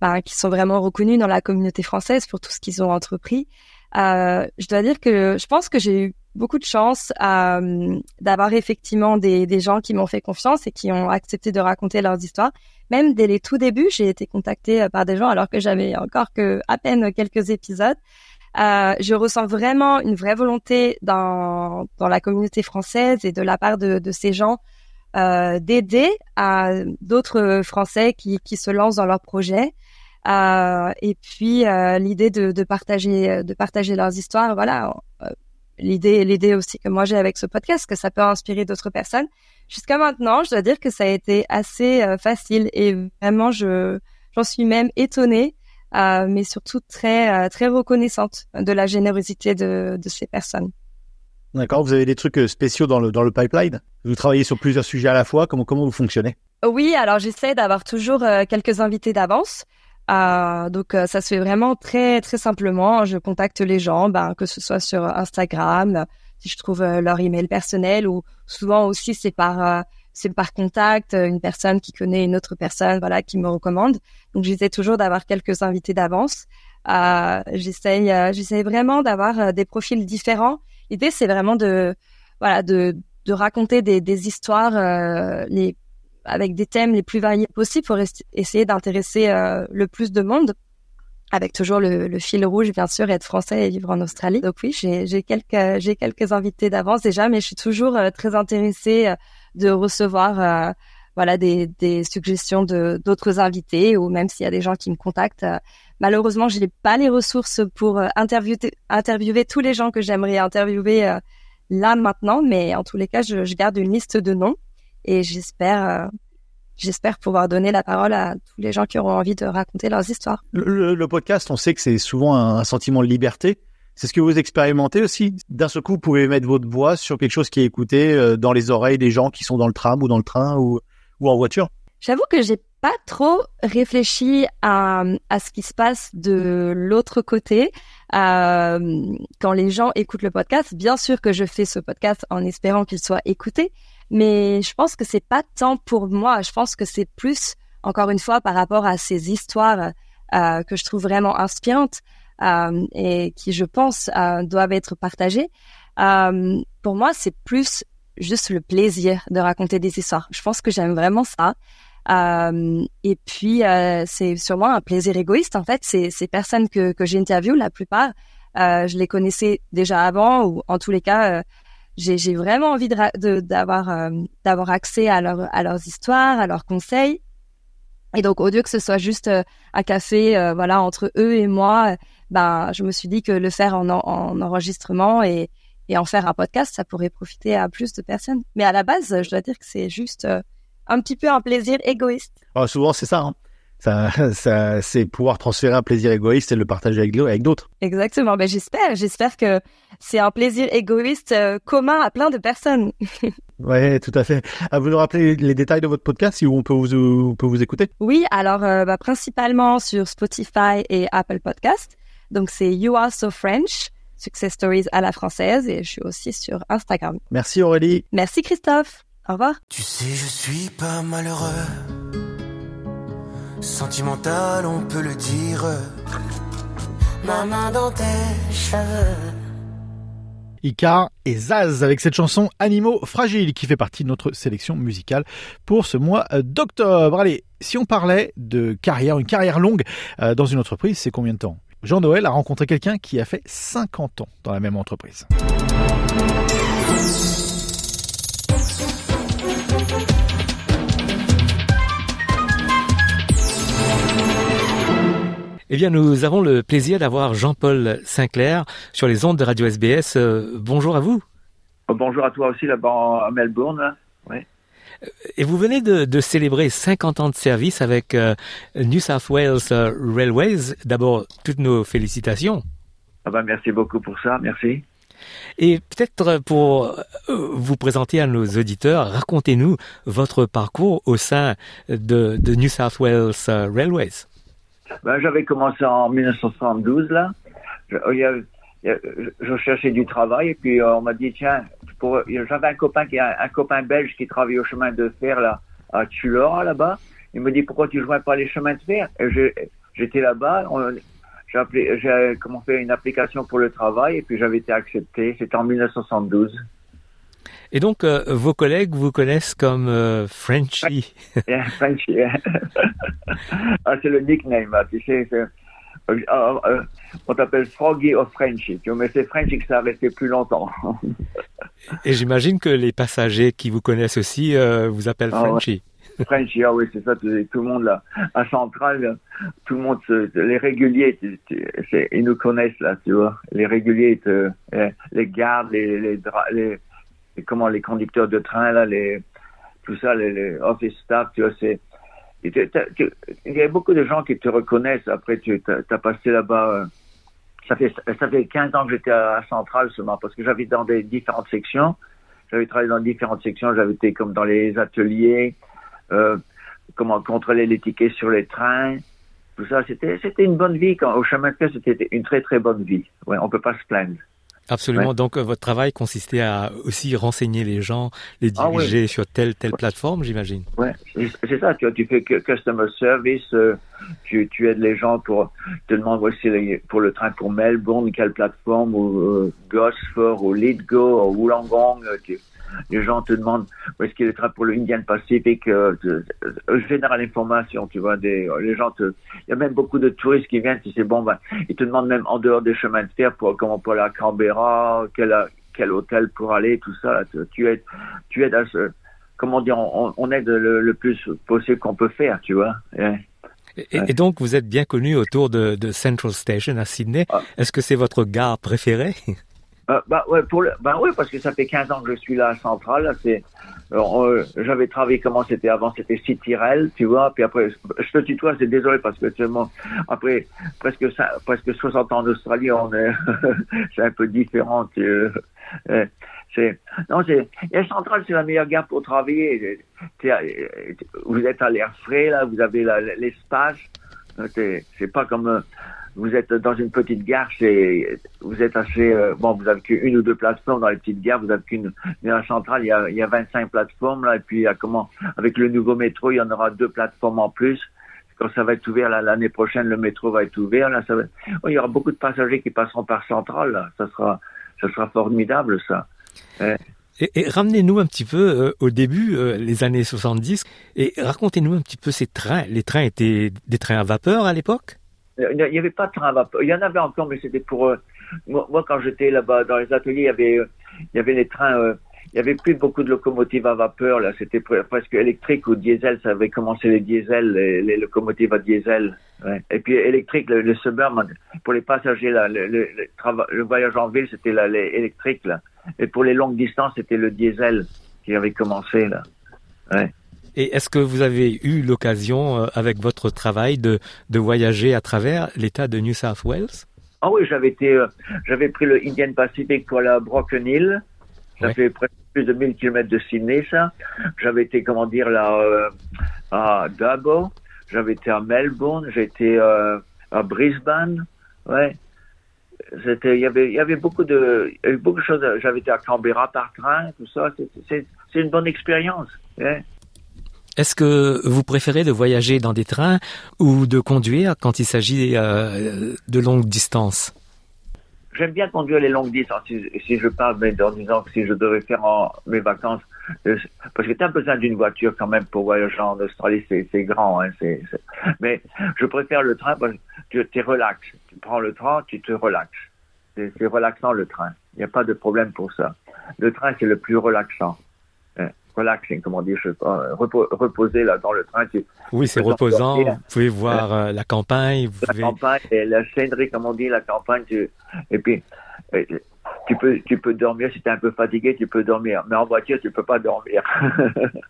ben, qui sont vraiment reconnus dans la communauté française pour tout ce qu'ils ont entrepris. Euh, je dois dire que je pense que j'ai eu beaucoup de chance d'avoir effectivement des, des gens qui m'ont fait confiance et qui ont accepté de raconter leurs histoires. Même dès les tout débuts, j'ai été contactée euh, par des gens alors que j'avais encore que à peine quelques épisodes. Euh, je ressens vraiment une vraie volonté dans, dans la communauté française et de la part de, de ces gens euh, d'aider à d'autres Français qui, qui se lancent dans leurs projets. Euh, et puis euh, l'idée de, de, partager de partager leurs histoires. Voilà, euh, l'idée l'idée aussi que moi j'ai avec ce podcast, que ça peut inspirer d'autres personnes. Jusqu'à maintenant, je dois dire que ça a été assez euh, facile et vraiment, je j'en suis même étonnée, euh, mais surtout très euh, très reconnaissante de la générosité de, de ces personnes. D'accord. Vous avez des trucs spéciaux dans le dans le pipeline? Vous travaillez sur plusieurs sujets à la fois. Comment comment vous fonctionnez? Oui, alors j'essaie d'avoir toujours quelques invités d'avance. Euh, donc ça se fait vraiment très très simplement. Je contacte les gens, ben, que ce soit sur Instagram, si je trouve euh, leur email personnel ou souvent aussi c'est par euh, c'est par contact, euh, une personne qui connaît une autre personne, voilà, qui me recommande. Donc j'essaie toujours d'avoir quelques invités d'avance. Euh, j'essaye, j'essaie vraiment d'avoir des profils différents. L'idée c'est vraiment de, voilà, de, de raconter des, des histoires les avec des thèmes les plus variés possibles pour essayer d'intéresser le plus de monde avec toujours le, le, fil rouge, bien sûr, être français et vivre en Australie. Donc oui, j'ai quelques, quelques invités d'avance déjà, mais je suis toujours euh, très intéressée euh, de recevoir, euh, voilà, des, des suggestions de d'autres invités ou même s'il y a des gens qui me contactent. malheureusement, je n'ai pas les ressources pour interviewer, interviewer tous les gens que j'aimerais interviewer là maintenant, mais en tous les cas, je, je garde une liste de noms et j'espère j'espère pouvoir donner la parole à tous les gens qui auront envie de raconter leurs histoires. Le, le podcast, on sait que c'est souvent un, sentiment de liberté. C'est ce que vous expérimentez aussi. D'un seul coup, vous pouvez mettre votre voix sur quelque chose qui est écouté euh, dans les oreilles des gens qui sont dans le tram ou dans le train ou, ou en voiture. J'avoue que j'ai pas trop réfléchi à, à ce qui se passe de l'autre côté. Euh, quand les gens écoutent le podcast, bien sûr que je fais ce podcast en espérant qu'il soit écouté, mais je pense que c'est pas tant pour moi. Je pense que c'est plus, encore une fois, par rapport à ces histoires euh, que je trouve vraiment inspirantes euh, et qui, je pense, euh, doivent être partagées. Pour moi, c'est plus juste le plaisir de raconter des histoires. Je pense que j'aime vraiment ça. Et puis, c'est sûrement un plaisir égoïste. En fait, ces personnes que, que j'interviewe, la plupart, je les connaissais déjà avant, ou en tous les cas, j'ai vraiment envie d'avoir euh, d'avoir accès à, à leurs histoires, à leurs conseils. Et donc, au lieu que ce soit juste euh, un café, euh, voilà, entre eux et moi, ben, je me suis dit que le faire en, en enregistrement et, et en faire un podcast, ça pourrait profiter à plus de personnes. Mais à la base, je dois dire que c'est juste un petit peu un plaisir égoïste. Oh, souvent, c'est ça. Hein. Ça, ça c'est pouvoir transférer un plaisir égoïste et le partager avec, avec d'autres. Exactement. Ben, j'espère, j'espère que c'est un plaisir égoïste commun à plein de personnes. [LAUGHS] Oui, tout à fait. À vous nous rappeler les détails de votre podcast, si on peut vous, on peut vous écouter? Oui, alors euh, bah, principalement sur Spotify et Apple Podcast. Donc c'est You Are So French, Success Stories à la française, et je suis aussi sur Instagram. Merci Aurélie. Merci Christophe. Au revoir. Tu sais, je suis pas malheureux. Sentimental, on peut le dire. Ma main dans tes cheveux. Ika et Zaz avec cette chanson Animaux fragiles qui fait partie de notre sélection musicale pour ce mois d'octobre. Allez, si on parlait de carrière, une carrière longue euh, dans une entreprise, c'est combien de temps? Jean-Noël a rencontré quelqu'un qui a fait 50 ans dans la même entreprise. Eh bien, nous avons le plaisir d'avoir Jean-Paul Sinclair sur les ondes de Radio SBS. Euh, bonjour à vous. Oh, bonjour à toi aussi là-bas à Melbourne. Et vous venez de, célébrer 50 ans de service avec euh, New South Wales euh, Railways. D'abord, toutes nos félicitations. Ah ben, merci beaucoup pour ça, merci. Et peut-être pour vous présenter à nos auditeurs, racontez-nous votre parcours au sein de, de New South Wales Railways. Ben, j'avais commencé en 1972 là. Je, je, cherchais du travail et puis euh, on m'a dit tiens, j'avais un copain qui un, copain belge qui travaillait au chemin de fer là à Tulor là-bas. Il me dit pourquoi tu joins pas les chemins de fer? J'étais là-bas. J'ai comment fait une application pour le travail et puis j'avais été accepté. C'était en 1972. Et donc, euh, vos collègues vous connaissent comme euh, Frenchy. [LAUGHS] Frenchy. [LAUGHS] ah, c'est le nickname, tu sais. Euh, on t'appelle Froggy ou Frenchy. Mais c'est Frenchy que ça a resté plus longtemps. [LAUGHS] Et j'imagine que les passagers qui vous connaissent aussi vous appellent ah, Frenchy. Frenchy, ah oui, c'est ça, tout, le monde là, à Centrale, tout le monde, les réguliers, ils nous connaissent là, tu vois, les réguliers, les gardes, les, les, les, comment les conducteurs de train là, tout ça, les, office staff, tu vois, c'est il y a beaucoup de gens qui te reconnaissent. Après, tu as, passé là-bas. Euh, ça fait ça fait 15 ans que j'étais à, Centrale seulement parce que j'avais dans des différentes sections. J'avais travaillé dans différentes sections. J'avais été comme dans les ateliers, euh, comment contrôler les tickets sur les trains, tout ça. C'était une bonne vie. Au chemin de fer, c'était une très très bonne vie. Ouais, on peut pas se plaindre. Absolument. Donc euh, votre travail consistait à aussi renseigner les gens, les ah diriger sur telle telle plateforme, j'imagine. Ouais, c'est ça. Tu, tu fais customer service, euh, tu, tu, aides les gens pour te demander aussi pour le train pour Melbourne quelle plateforme ou euh, Gosford ou Lithgow ou Wollongong. Tu, les gens te demandent où est-ce qu'il est pour le Indian Pacific, euh, euh, général information, tu vois, des, les gens te, il y a même beaucoup de touristes qui viennent, tu sais, bon, ben, ils te demandent même en dehors des chemins de fer pour, comment pour aller à Canberra, quel, quel hôtel pour aller, tout ça, tu, aides, tu aides à ce, comment dire, on, on aide le, plus possible qu'on peut faire, tu vois. Et, donc, vous êtes bien connu autour de, de Central Station à Sydney. Ah. Est-ce que c'est votre gare préférée? Bah, bah, ouais, pour bah ouais, parce que ça fait 15 ans que je suis là à Centrale. c'est, euh, j'avais travaillé comment c'était avant, c'était City Rail, tu vois. Puis après, je te tutoie, c'est désolé parce que actuellement, après presque presque 60 ans en Australie, on est, [LAUGHS] c'est un peu différent. Tu, euh, c'est, non, c'est, et Centrale, c'est la meilleure gare pour travailler. Vous êtes à l'air frais là, vous avez l'espace. C'est pas comme vous êtes dans une petite gare, c'est, vous êtes assez, euh, bon, vous avez qu'une ou deux plateformes dans les petites gares, vous avez qu'une, mais la centrale, il y a, il y a 25 plateformes, là, et puis, avec le nouveau métro, il y en aura deux plateformes en plus. Quand ça va être ouvert, l'année prochaine, le métro va être ouvert, là, oh, il y aura beaucoup de passagers qui passeront par centrale, là. Ça sera, ça sera formidable, ça. Et, ramenez-nous un petit peu euh, au début, euh, les années 70, et racontez-nous un petit peu ces trains. Les trains étaient des trains à vapeur à l'époque? Il n'y avait pas de train à vapeur. Il y en avait encore, mais c'était pour... Euh, moi, quand j'étais là-bas dans les ateliers, il y avait, euh, il y avait les trains... Euh, il y avait plus beaucoup de locomotives à vapeur là, c'était presque électrique ou diesel, ça avait commencé les diesels, les, locomotives à diesel. Et puis électrique, le, le suburban, pour les passagers là, le, le, le voyage en ville c'était électrique là. Et pour les longues distances c'était le diesel qui avait commencé là. Et est-ce que vous avez eu l'occasion, euh, avec votre travail, de, de voyager à travers l'État de New South Wales? Ah oui, j'avais été, euh, j'avais pris le Indian Pacific pour la Broken Hill. Ça ouais. fait presque plus de 1000 km de Sydney, ça. J'avais été, comment dire, là, euh, à Dabo. J'avais été à Melbourne. Été euh, à Brisbane. Ouais. C'était, il y avait, il y avait beaucoup de, il y avait beaucoup de choses. J'avais été à Canberra par train, tout ça. C'est, c'est une bonne expérience. Ouais. Est-ce que vous préférez de voyager dans des trains ou de conduire quand il s'agit euh, de longues distances? J'aime bien conduire les longues distances. Si, je parle, mais en disant que si je devais faire mes vacances, euh, parce que tu as besoin d'une voiture quand même pour voyager en Australie, c'est grand. Hein, Mais je préfère le train parce que tu es relax. Tu prends le train, tu te relaxes. C'est relaxant le train. Il n'y a pas de problème pour ça. Le train, c'est le plus relaxant relaxing, comment dire, je sais pas, repo, reposer là dans le train. Tu, oui, c'est reposant. Vous pouvez voir euh, la campagne. Vous la pouvez... campagne, et la scenerie, comme on dit, la campagne. Tu, et puis, euh, tu peux, tu peux dormir si tu es un peu fatigué, tu peux dormir. Mais en voiture, tu peux pas dormir.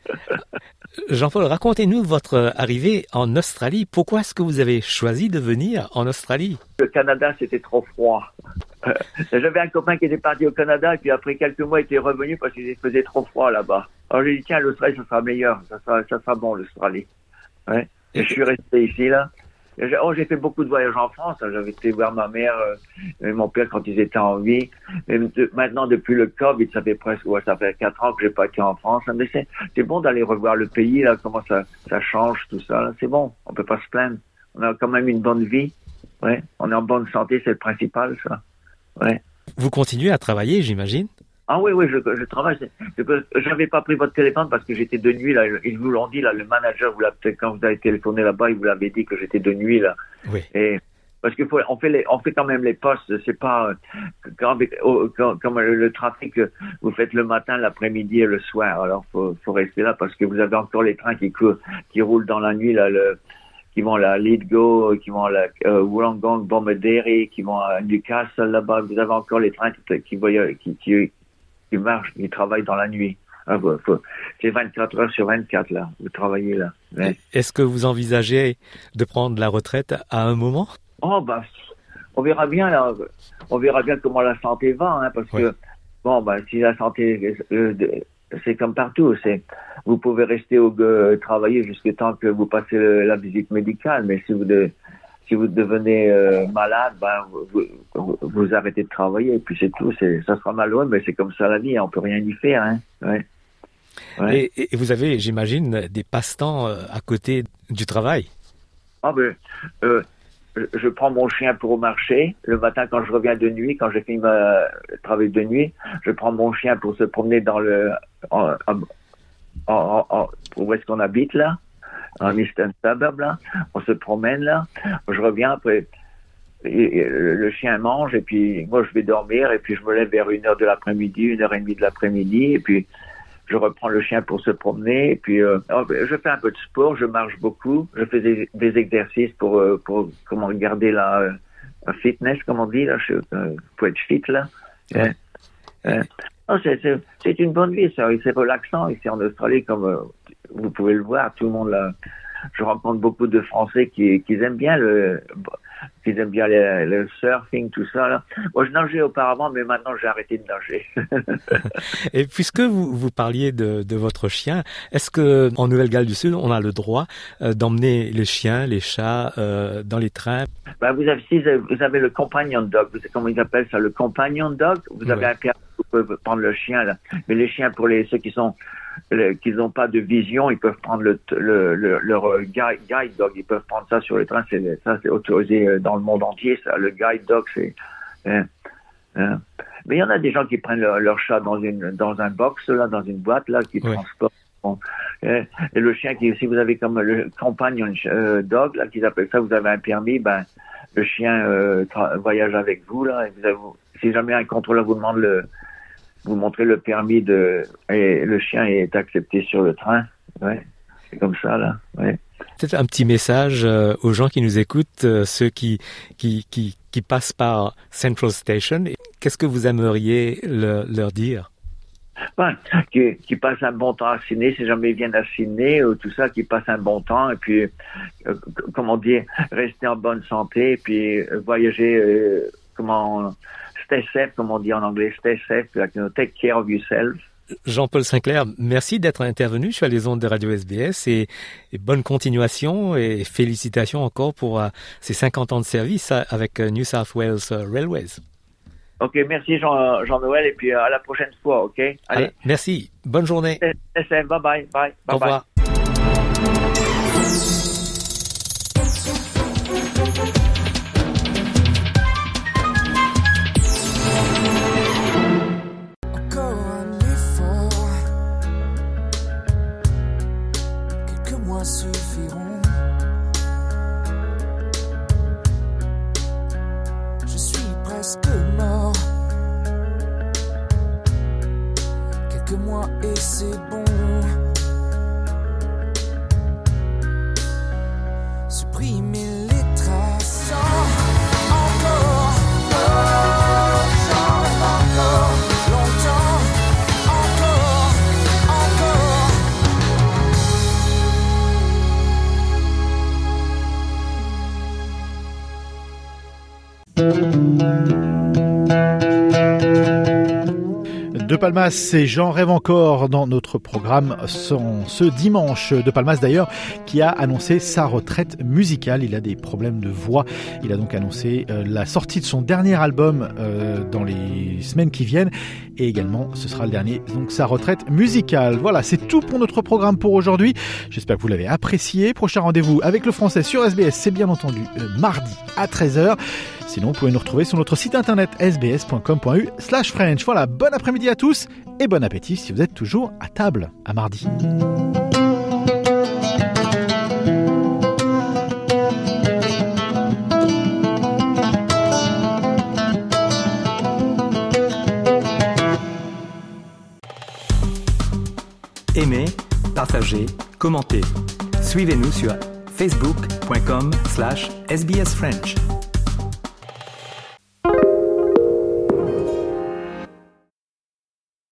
[LAUGHS] Jean-Paul, racontez-nous votre arrivée en Australie. Pourquoi est-ce que vous avez choisi de venir en Australie? Le Canada, c'était trop froid. [LAUGHS] J'avais un copain qui était parti au Canada et puis après quelques mois, il était revenu parce qu'il faisait trop froid là-bas. Alors j'ai dit, tiens, l'Australie, ça sera meilleur. Ça sera, ça sera bon, l'Australie. Ouais. Et je suis resté ici, là. Oh, j'ai fait beaucoup de voyages en France. J'avais été voir ma mère euh, et mon père quand ils étaient en vie. Maintenant, depuis le Covid, ça fait presque, ouais, ça fait quatre ans que j'ai pas été en France. Mais c'est bon d'aller revoir le pays, là, comment ça, ça change, tout ça. C'est bon. On peut pas se plaindre. On a quand même une bonne vie. Ouais. On est en bonne santé, c'est le principal, ça. Ouais. Vous continuez à travailler, j'imagine? Ah oui, oui, je, je travaille. Je n'avais pas pris votre téléphone parce que j'étais de nuit là. Ils vous l'ont dit là. Le manager vous quand vous avez téléphoné là-bas, il vous l'avait dit que j'étais de nuit là. Oui. Et parce qu'il faut, on fait les, on fait quand même les postes. C'est pas quand, le, trafic vous faites le matin, l'après-midi et le soir. Alors faut, faut rester là parce que vous avez encore les trains qui courent, qui roulent dans la nuit là. Le, qui vont à Lithgow, qui vont à la euh, Wollongong, qui vont à Newcastle là-bas. Vous avez encore les trains qui, qui, qui, qui, qui marchent, qui travaillent dans la nuit. Ah, c'est 24 heures sur 24 là, vous travaillez là. Ouais. Est-ce que vous envisagez de prendre la retraite à un moment? Oh bah, on verra bien là, on verra bien comment la santé va, hein, parce ouais. que bon bah si la santé euh, c'est comme partout, c'est vous pouvez rester au euh, travailler jusqu'à temps que vous passez le, la visite médicale, mais si vous de, si vous devenez euh, malade, ben vous, vous, vous, arrêtez de travailler et puis c'est tout. Ça sera malheureux, mais c'est comme ça la vie. Hein, on peut rien y faire. Hein. Ouais. Ouais. Et, et, vous avez, j'imagine, des passe-temps à côté du travail? Ah ben, euh, je prends mon chien pour au marché. Le matin, quand je reviens de nuit, quand j'ai fini ma travail de nuit, je prends mon chien pour se promener dans le, en, en, en, en où est-ce qu'on habite là, Eastern Suburb là. On se promène là. Je reviens après. Et, et, le chien mange et puis moi je vais dormir et puis je me lève vers une heure de l'après-midi, une heure et demie de l'après-midi et puis je reprends le chien pour se promener, et puis euh, je fais un peu de sport, je marche beaucoup, je fais des, des exercices pour euh, pour comment garder la euh, fitness, comme on dit là, je, euh, pour être fit là. Ouais. Oh, c'est une bonne vie, c'est relaxant ici en Australie, comme vous pouvez le voir, tout le monde là. Je rencontre beaucoup de Français qui, qui aiment bien le, qui aiment bien le, le, surfing, tout ça. Là. Moi, je nageais auparavant, mais maintenant j'ai arrêté de nager. [LAUGHS] Et puisque vous, vous parliez de, de votre chien, est-ce que en Nouvelle-Galles du Sud, on a le droit euh, d'emmener les chiens, les chats euh, dans les trains? Ben, vous, avez, si vous avez le companion dog, vous savez comment ils appellent ça, le companion dog? Vous avez ouais. un permis, vous pouvez prendre le chien là. Mais les chiens pour les ceux qui sont qu'ils n'ont pas de vision, ils peuvent prendre le, le, le, leur guide, guide dog, ils peuvent prendre ça sur les trains, c'est ça c'est autorisé dans le monde entier, ça. Le guide dog, c'est. Hein, hein. Mais il y en a des gens qui prennent leur, leur, chat dans une dans un box là, dans une boîte là, qui oui. transportent. Bon. Et, et, le chien qui, si vous avez comme le compagnon euh, dog là, qu'ils appellent ça, vous avez un permis, ben le chien euh, voyage avec vous là. Et vous avez, si jamais un contrôleur vous demande le vous montrez le permis de et le chien est accepté sur le train. Ouais, c'est comme ça là. Ouais. Peut-être un petit message euh, aux gens qui nous écoutent, euh, ceux qui, qui, qui, qui passent par Central Station. Qu'est-ce que vous aimeriez le- leur dire? Ouais, qui, qui passent un bon temps à Sydney, si jamais ils viennent à Sydney ou tout ça, qui passent un bon temps et puis, euh, comment dire, rester en bonne santé et puis voyager, comment, safe, comme on dit en anglais, you know, take care of yourself. Jean-Paul Sinclair, merci d'être intervenu sur les ondes de Radio SBS et, et bonne continuation et félicitations encore pour euh, ces 50 ans de service avec euh, New South Wales euh, Railways. Ok, merci Jean, Jean-Noël et puis à la prochaine fois, ok? Allez, Allez, merci, bonne journée. safe, bye bye, bye, bye Au revoir. Mois et c'est bon. Palmas et J'en rêve encore dans notre programme ce dimanche. De Palmas d'ailleurs qui a annoncé sa retraite musicale. Il a des problèmes de voix. Il a donc annoncé euh, la sortie de son dernier album euh, dans les semaines qui viennent. Et également ce sera le dernier, donc sa retraite musicale. Voilà, c'est tout pour notre programme pour aujourd'hui. J'espère que vous l'avez apprécié. Prochain rendez-vous avec le français sur SBS, c'est bien entendu euh, mardi à 13h. Sinon, vous pouvez nous retrouver sur notre site internet sbs.com.u slash French. Voilà, bon après-midi à tous et bon appétit si vous êtes toujours à table. À mardi. Aimez, partagez, commentez. Suivez-nous sur facebook.com slash sbsfrench.